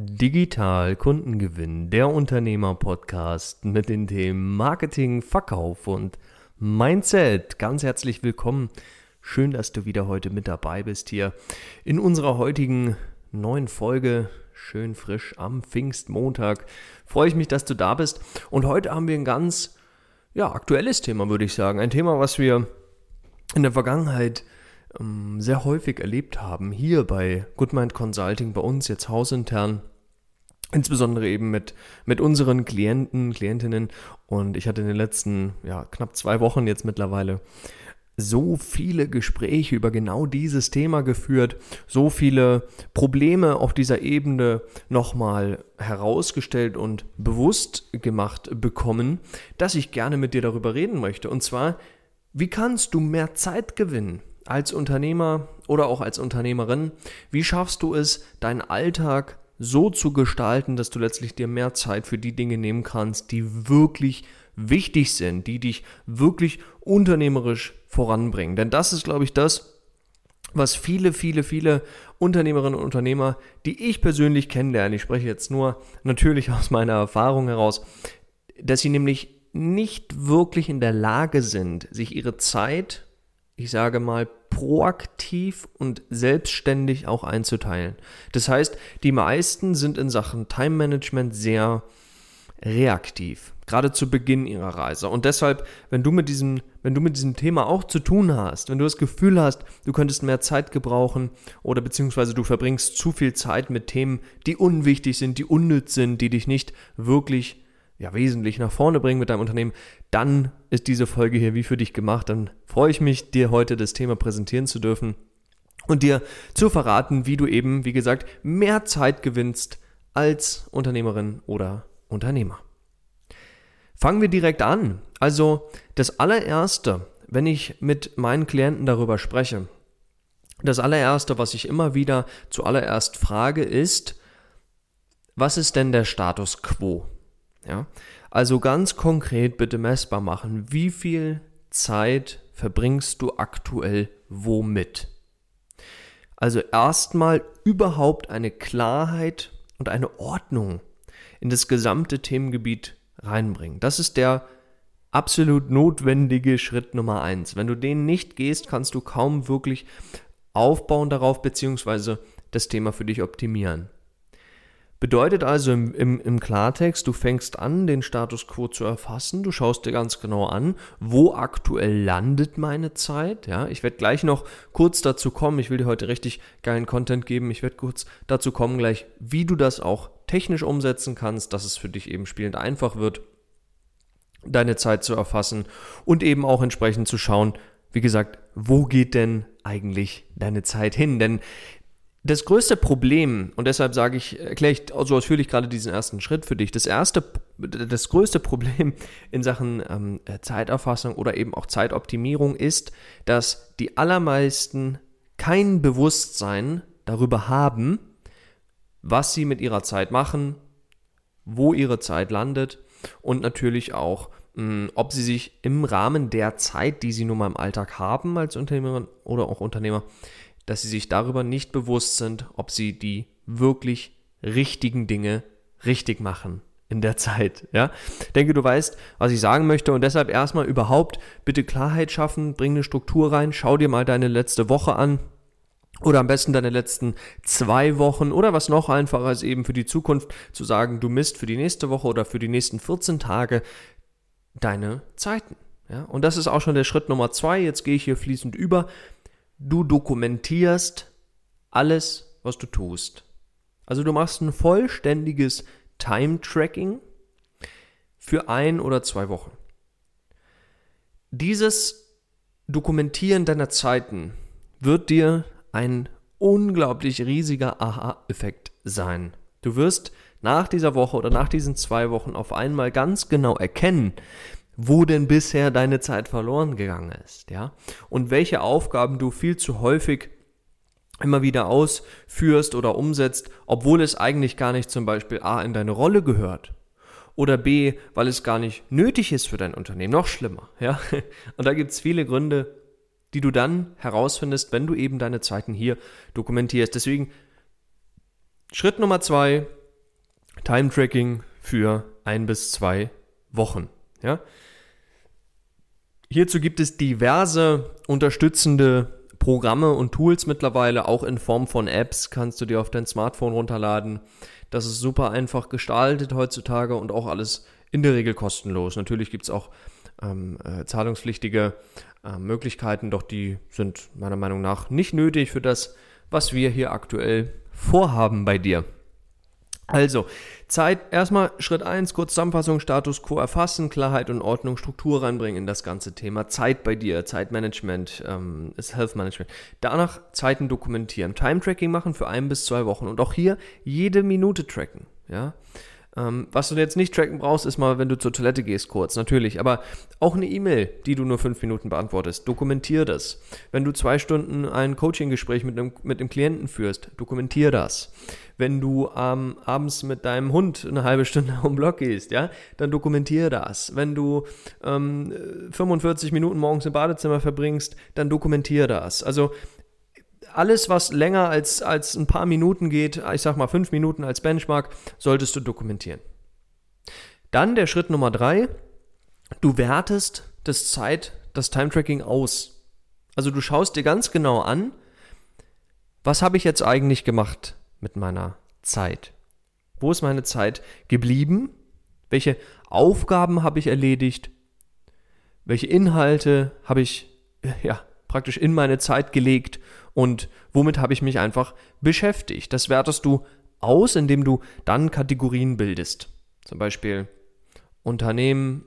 Digital Kundengewinn, der Unternehmer-Podcast mit den Themen Marketing, Verkauf und Mindset. Ganz herzlich willkommen. Schön, dass du wieder heute mit dabei bist hier in unserer heutigen neuen Folge. Schön frisch am Pfingstmontag. Freue ich mich, dass du da bist. Und heute haben wir ein ganz ja, aktuelles Thema, würde ich sagen. Ein Thema, was wir in der Vergangenheit ähm, sehr häufig erlebt haben, hier bei Goodmind Consulting, bei uns jetzt hausintern, insbesondere eben mit, mit unseren Klienten, Klientinnen. Und ich hatte in den letzten ja, knapp zwei Wochen jetzt mittlerweile so viele Gespräche über genau dieses Thema geführt, so viele Probleme auf dieser Ebene nochmal herausgestellt und bewusst gemacht bekommen, dass ich gerne mit dir darüber reden möchte. Und zwar, wie kannst du mehr Zeit gewinnen? Als Unternehmer oder auch als Unternehmerin, wie schaffst du es, deinen Alltag so zu gestalten, dass du letztlich dir mehr Zeit für die Dinge nehmen kannst, die wirklich wichtig sind, die dich wirklich unternehmerisch voranbringen. Denn das ist, glaube ich, das, was viele, viele, viele Unternehmerinnen und Unternehmer, die ich persönlich kennenlerne, ich spreche jetzt nur natürlich aus meiner Erfahrung heraus, dass sie nämlich nicht wirklich in der Lage sind, sich ihre Zeit ich sage mal, proaktiv und selbstständig auch einzuteilen. Das heißt, die meisten sind in Sachen Time Management sehr reaktiv, gerade zu Beginn ihrer Reise. Und deshalb, wenn du mit diesem, wenn du mit diesem Thema auch zu tun hast, wenn du das Gefühl hast, du könntest mehr Zeit gebrauchen oder beziehungsweise du verbringst zu viel Zeit mit Themen, die unwichtig sind, die unnütz sind, die dich nicht wirklich ja, wesentlich nach vorne bringen mit deinem Unternehmen, dann ist diese Folge hier wie für dich gemacht. Dann freue ich mich, dir heute das Thema präsentieren zu dürfen und dir zu verraten, wie du eben, wie gesagt, mehr Zeit gewinnst als Unternehmerin oder Unternehmer. Fangen wir direkt an. Also das allererste, wenn ich mit meinen Klienten darüber spreche, das allererste, was ich immer wieder zuallererst frage, ist, was ist denn der Status quo? Ja? Also ganz konkret bitte messbar machen, wie viel Zeit verbringst du aktuell womit? Also erstmal überhaupt eine Klarheit und eine Ordnung in das gesamte Themengebiet reinbringen. Das ist der absolut notwendige Schritt Nummer eins. Wenn du den nicht gehst, kannst du kaum wirklich aufbauen darauf, beziehungsweise das Thema für dich optimieren. Bedeutet also im, im, im Klartext, du fängst an, den Status quo zu erfassen, du schaust dir ganz genau an, wo aktuell landet meine Zeit. Ja, ich werde gleich noch kurz dazu kommen, ich will dir heute richtig geilen Content geben, ich werde kurz dazu kommen gleich, wie du das auch technisch umsetzen kannst, dass es für dich eben spielend einfach wird, deine Zeit zu erfassen und eben auch entsprechend zu schauen, wie gesagt, wo geht denn eigentlich deine Zeit hin? Denn das größte Problem, und deshalb sage ich, erkläre ich so ausführlich gerade diesen ersten Schritt für dich, das erste, das größte Problem in Sachen ähm, Zeiterfassung oder eben auch Zeitoptimierung ist, dass die allermeisten kein Bewusstsein darüber haben, was sie mit ihrer Zeit machen, wo ihre Zeit landet und natürlich auch, mh, hm, ob sie sich im Rahmen der Zeit, die sie nun mal im Alltag haben als Unternehmerin oder auch Unternehmer, dass sie sich darüber nicht bewusst sind, ob sie die wirklich richtigen Dinge richtig machen in der Zeit. Ja, denke, du weißt, was ich sagen möchte und deshalb erstmal überhaupt bitte Klarheit schaffen, bring eine Struktur rein, schau dir mal deine letzte Woche an. Oder am besten deine letzten zwei Wochen oder was noch einfacher ist eben für die Zukunft zu sagen, du misst für die nächste Woche oder für die nächsten 14 Tage deine Zeiten. Ja, und das ist auch schon der Schritt Nummer zwei. Jetzt gehe ich hier fließend über. Du dokumentierst alles, was du tust. Also du machst ein vollständiges Time-Tracking für ein oder zwei Wochen. Dieses Dokumentieren deiner Zeiten wird dir ein unglaublich riesiger Aha-Effekt sein. Du wirst nach dieser Woche oder nach diesen zwei Wochen auf einmal ganz genau erkennen, wo denn bisher deine Zeit verloren gegangen ist, ja? Und welche Aufgaben du viel zu häufig immer wieder ausführst oder umsetzt, obwohl es eigentlich gar nicht zum Beispiel A in deine Rolle gehört oder B, weil es gar nicht nötig ist für dein Unternehmen, noch schlimmer, ja? Und da gibt's viele Gründe, die du dann herausfindest, wenn du eben deine Zeiten hier dokumentierst. Deswegen Schritt Nummer zwei, Time Tracking für ein bis zwei Wochen. Ja? Hierzu gibt es diverse unterstützende Programme und Tools mittlerweile, auch in Form von Apps, kannst du dir auf dein Smartphone runterladen. Das ist super einfach gestaltet heutzutage und auch alles in der Regel kostenlos. Natürlich gibt es auch ähm, äh, zahlungspflichtige äh, Möglichkeiten, doch die sind meiner Meinung nach nicht nötig für das, was wir hier aktuell vorhaben bei dir. Also, Zeit, erstmal Schritt 1, kurz Zusammenfassung, Status quo erfassen, Klarheit und Ordnung, Struktur reinbringen in das ganze Thema. Zeit bei dir, Zeitmanagement, ähm, ist Health Management. Danach Zeiten dokumentieren, Time-Tracking machen für ein bis zwei Wochen und auch hier jede Minute tracken. Ja? Ähm, was du jetzt nicht tracken brauchst, ist mal, wenn du zur Toilette gehst, kurz, natürlich. Aber auch eine E-Mail, die du nur fünf Minuten beantwortest, dokumentier das. Wenn du zwei Stunden ein Coaching-Gespräch mit einem, mit einem Klienten führst, dokumentier das. Wenn du ähm, abends mit deinem Hund eine halbe Stunde um Block gehst, ja, dann dokumentier das. Wenn du ähm, 45 Minuten morgens im Badezimmer verbringst, dann dokumentier das. Also alles, was länger als, als ein paar Minuten geht, ich sag mal fünf Minuten als Benchmark, solltest du dokumentieren. Dann der Schritt Nummer drei, du wertest das Zeit, das Time-Tracking aus. Also du schaust dir ganz genau an, was habe ich jetzt eigentlich gemacht mit meiner Zeit? Wo ist meine Zeit geblieben? Welche Aufgaben habe ich erledigt? Welche Inhalte habe ich ja, praktisch in meine Zeit gelegt und womit habe ich mich einfach beschäftigt. Das wertest du aus, indem du dann Kategorien bildest. Zum Beispiel Unternehmen,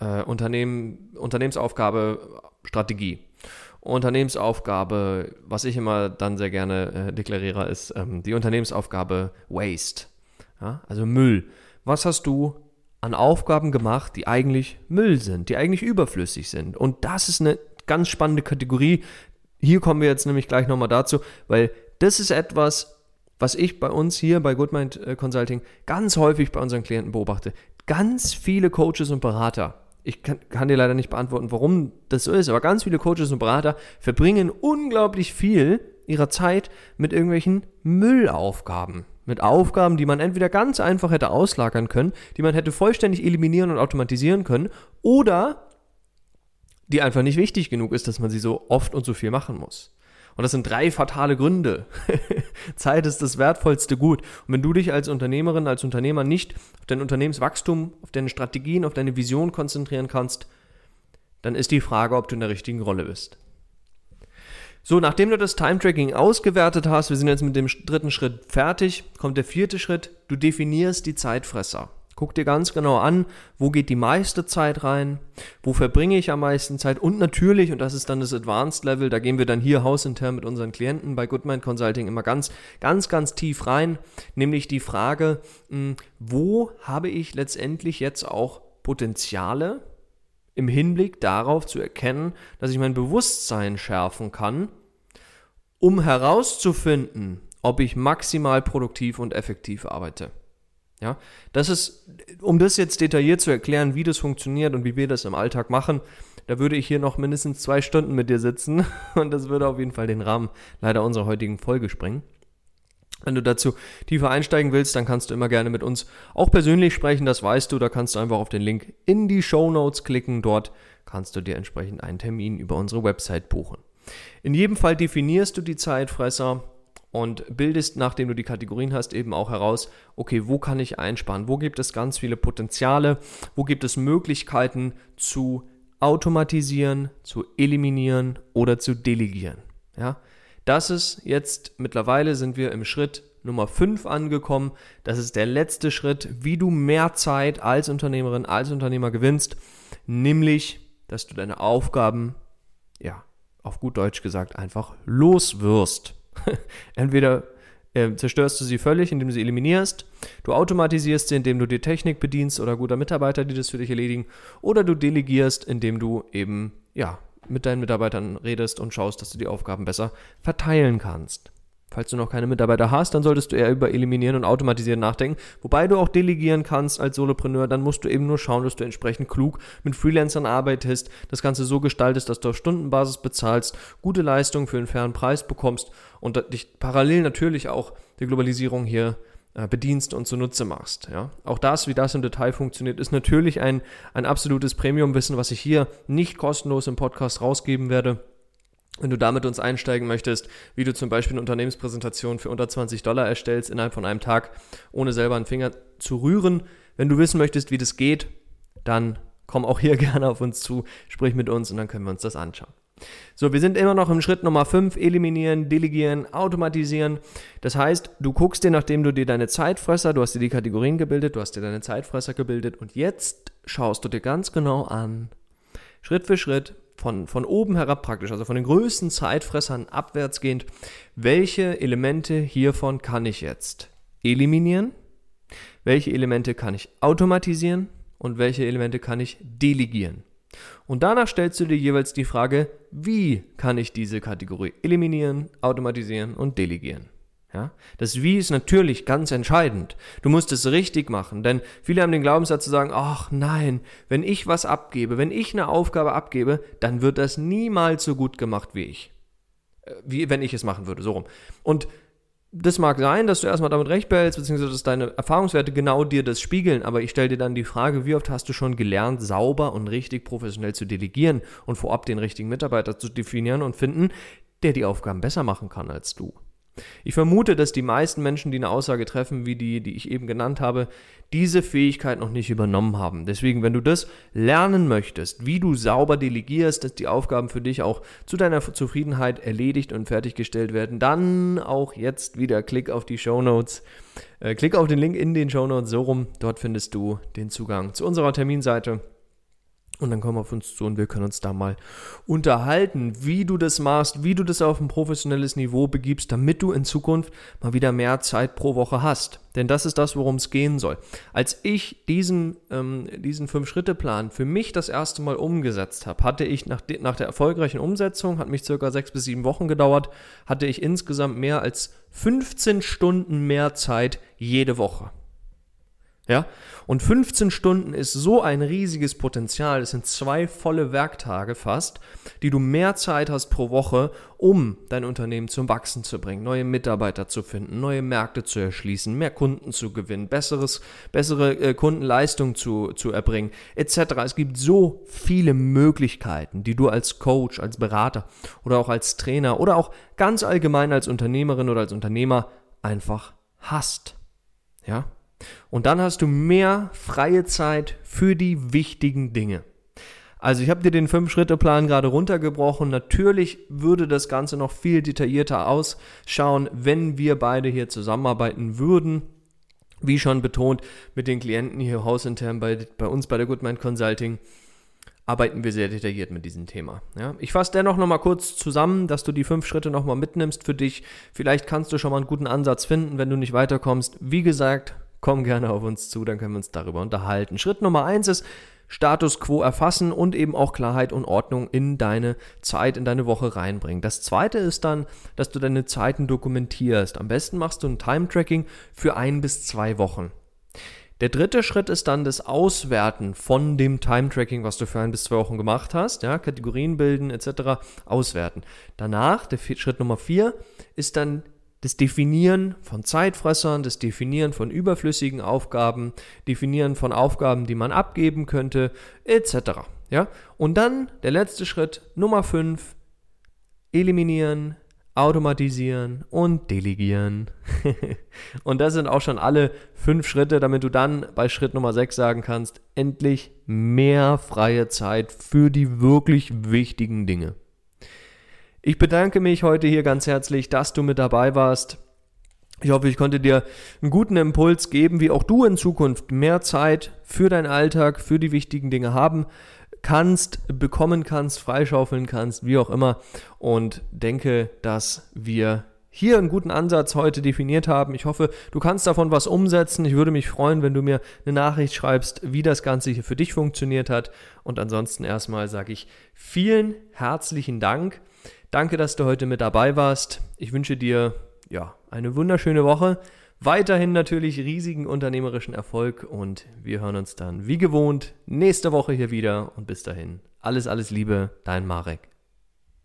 äh, Unternehmen, Unternehmensaufgabe, Strategie. Unternehmensaufgabe, was ich immer dann sehr gerne äh, deklariere, ist ähm, die Unternehmensaufgabe Waste. Ja? Also Müll. Was hast du an Aufgaben gemacht, die eigentlich Müll sind, die eigentlich überflüssig sind? Und das ist eine ganz spannende Kategorie. Hier kommen wir jetzt nämlich gleich nochmal dazu, weil das ist etwas, was ich bei uns hier bei Goodmind äh, Consulting ganz häufig bei unseren Klienten beobachte. Ganz viele Coaches und Berater, ich kann, kann, dir leider nicht beantworten, warum das so ist, aber ganz viele Coaches und Berater verbringen unglaublich viel ihrer Zeit mit irgendwelchen Müllaufgaben. Mit Aufgaben, die man entweder ganz einfach hätte auslagern können, die man hätte vollständig eliminieren und automatisieren können, oder die einfach nicht wichtig genug ist, dass man sie so oft und so viel machen muss. Und das sind drei fatale Gründe. Zeit ist das wertvollste Gut. Und wenn du dich als Unternehmerin, als Unternehmer nicht auf dein Unternehmenswachstum, auf deine Strategien, auf deine Vision konzentrieren kannst, dann ist die Frage, ob du in der richtigen Rolle bist. So, nachdem du das Time-Tracking ausgewertet hast, wir sind jetzt mit dem dritten Schritt fertig, kommt der vierte Schritt, du definierst die Zeitfresser. Guck dir ganz genau an, wo geht die meiste Zeit rein, wo verbringe ich am meisten Zeit und natürlich, und das ist dann das Advanced Level, da gehen wir dann hier hausintern mit unseren Klienten bei Goodmind Consulting immer ganz, ganz, ganz tief rein, nämlich die Frage, hm, wo habe ich letztendlich jetzt auch Potenziale im Hinblick darauf zu erkennen, dass ich mein Bewusstsein schärfen kann, um herauszufinden, ob ich maximal produktiv und effektiv arbeite. Ja, das ist, um das jetzt detailliert zu erklären, wie das funktioniert und wie wir das im Alltag machen, da würde ich hier noch mindestens zwei Stunden mit dir sitzen und das würde auf jeden Fall den Rahmen leider unserer heutigen Folge sprengen. Wenn du dazu tiefer einsteigen willst, dann kannst du immer gerne mit uns auch persönlich sprechen, das weißt du, da kannst du einfach auf den Link in die Show Notes klicken, dort kannst du dir entsprechend einen Termin über unsere Website buchen. In jedem Fall definierst du die Zeitfresser und bildest, nachdem du die Kategorien hast, eben auch heraus, okay, wo kann ich einsparen? Wo gibt es ganz viele Potenziale? Wo gibt es Möglichkeiten zu automatisieren, zu eliminieren oder zu delegieren? Ja, das ist jetzt mittlerweile sind wir im Schritt Nummer 5 angekommen. Das ist der letzte Schritt, wie du mehr Zeit als Unternehmerin, als Unternehmer gewinnst, nämlich, dass du deine Aufgaben, ja, auf gut Deutsch gesagt, einfach loswirst. Entweder äh, zerstörst du sie völlig, indem du sie eliminierst, du automatisierst sie, indem du die Technik bedienst oder guter Mitarbeiter, die das für dich erledigen, oder du delegierst, indem du eben ja, mit deinen Mitarbeitern redest und schaust, dass du die Aufgaben besser verteilen kannst. Falls du noch keine Mitarbeiter hast, dann solltest du eher über Eliminieren und Automatisieren nachdenken. Wobei du auch delegieren kannst als Solopreneur, dann musst du eben nur schauen, dass du entsprechend klug mit Freelancern arbeitest, das Ganze so gestaltest, dass du auf Stundenbasis bezahlst, gute Leistung für einen fairen Preis bekommst und dich parallel natürlich auch der Globalisierung hier äh, bedienst und zunutze machst. Ja? Auch das, wie das im Detail funktioniert, ist natürlich ein, ein absolutes Premium-Wissen, was ich hier nicht kostenlos im Podcast rausgeben werde. Wenn du damit uns einsteigen möchtest, wie du zum Beispiel eine Unternehmenspräsentation für unter 20 Dollar erstellst innerhalb von einem Tag, ohne selber einen Finger zu rühren. Wenn du wissen möchtest, wie das geht, dann komm auch hier gerne auf uns zu, sprich mit uns und dann können wir uns das anschauen. So, wir sind immer noch im Schritt Nummer 5, eliminieren, delegieren, automatisieren. Das heißt, du guckst dir, nachdem du dir deine Zeitfresser, du hast dir die Kategorien gebildet, du hast dir deine Zeitfresser gebildet und jetzt schaust du dir ganz genau an, Schritt für Schritt, von, von oben herab praktisch, also von den größten Zeitfressern abwärts gehend, welche Elemente hiervon kann ich jetzt eliminieren, welche Elemente kann ich automatisieren und welche Elemente kann ich delegieren. Und danach stellst du dir jeweils die Frage, wie kann ich diese Kategorie eliminieren, automatisieren und delegieren. Ja? Das Wie ist natürlich ganz entscheidend. Du musst es richtig machen, denn viele haben den Glaubenssatz zu sagen, ach nein, wenn ich was abgebe, wenn ich eine Aufgabe abgebe, dann wird das niemals so gut gemacht wie ich. Äh, wie wenn ich es machen würde, so rum. Und das mag sein, dass du erstmal damit recht behältst, beziehungsweise dass deine Erfahrungswerte genau dir das spiegeln, aber ich stelle dir dann die Frage, wie oft hast du schon gelernt, sauber und richtig professionell zu delegieren und vorab den richtigen Mitarbeiter zu definieren und finden, der die Aufgaben besser machen kann als du. Ich vermute, dass die meisten Menschen, die eine Aussage treffen, wie die, die ich eben genannt habe, diese Fähigkeit noch nicht übernommen haben. Deswegen, wenn du das lernen möchtest, wie du sauber delegierst, dass die Aufgaben für dich auch zu deiner Zufriedenheit erledigt und fertiggestellt werden, dann auch jetzt wieder Klick auf die Show Notes. Äh, klick auf den Link in den Show Notes so rum. Dort findest du den Zugang zu unserer Terminseite und dann komm auf uns zu und wir können uns da mal unterhalten, wie du das machst, wie du das auf ein professionelles Niveau begibst, damit du in Zukunft mal wieder mehr Zeit pro Woche hast. Denn das ist das, worum es gehen soll. Als ich diesen, ähm, diesen Fünf-Schritte-Plan für mich das erste Mal umgesetzt habe, hatte ich nach, de nach der erfolgreichen Umsetzung, hat mich circa sechs bis sieben Wochen gedauert, hatte ich insgesamt mehr als 15 Stunden mehr Zeit jede Woche. Ja? Und 15 Stunden ist so ein riesiges Potenzial. Es sind zwei volle Werktage fast, die du mehr Zeit hast pro Woche, um dein Unternehmen zum Wachsen zu bringen, neue Mitarbeiter zu finden, neue Märkte zu erschließen, mehr Kunden zu gewinnen, besseres, bessere äh, Kundenleistung zu, zu erbringen, etc. Es gibt so viele Möglichkeiten, die du als Coach, als Berater oder auch als Trainer oder auch ganz allgemein als Unternehmerin oder als Unternehmer einfach hast. Ja? Und dann hast du mehr freie Zeit für die wichtigen Dinge. Also ich habe dir den Fünf-Schritte-Plan gerade runtergebrochen. Natürlich würde das Ganze noch viel detaillierter ausschauen, wenn wir beide hier zusammenarbeiten würden. Wie schon betont, mit den Klienten hier hausintern bei, bei uns bei der Goodmind Consulting arbeiten wir sehr detailliert mit diesem Thema. Ja, ich fasse dennoch nochmal kurz zusammen, dass du die fünf Schritte nochmal mitnimmst für dich. Vielleicht kannst du schon mal einen guten Ansatz finden, wenn du nicht weiterkommst. Wie gesagt, komm gerne auf uns zu, dann können wir uns darüber unterhalten. Schritt Nummer eins ist, Status quo erfassen und eben auch Klarheit und Ordnung in deine Zeit, in deine Woche reinbringen. Das zweite ist dann, dass du deine Zeiten dokumentierst. Am besten machst du ein Time-Tracking für ein bis zwei Wochen. Der dritte Schritt ist dann das Auswerten von dem Time-Tracking, was du für ein bis zwei Wochen gemacht hast, ja, Kategorien bilden etc. auswerten. Danach, der Schritt Nummer vier, ist dann das Definieren von Zeitfressern, das Definieren von überflüssigen Aufgaben, Definieren von Aufgaben, die man abgeben könnte, etc. Ja? Und dann der letzte Schritt, Nummer 5, eliminieren, automatisieren und delegieren. und das sind auch schon alle fünf Schritte, damit du dann bei Schritt Nummer 6 sagen kannst, endlich mehr freie Zeit für die wirklich wichtigen Dinge. Ich bedanke mich heute hier ganz herzlich, dass du mit dabei warst. Ich hoffe, ich konnte dir einen guten Impuls geben, wie auch du in Zukunft mehr Zeit für deinen Alltag, für die wichtigen Dinge haben kannst, bekommen kannst, freischaufeln kannst, wie auch immer. Und denke, dass wir hier einen guten Ansatz heute definiert haben. Ich hoffe, du kannst davon was umsetzen. Ich würde mich freuen, wenn du mir eine Nachricht schreibst, wie das Ganze hier für dich funktioniert hat. Und ansonsten erstmal sage ich vielen herzlichen Dank Danke, dass du heute mit dabei warst. Ich wünsche dir ja eine wunderschöne Woche. Weiterhin natürlich riesigen unternehmerischen Erfolg und wir hören uns dann wie gewohnt nächste Woche hier wieder und bis dahin alles, alles Liebe, dein Marek.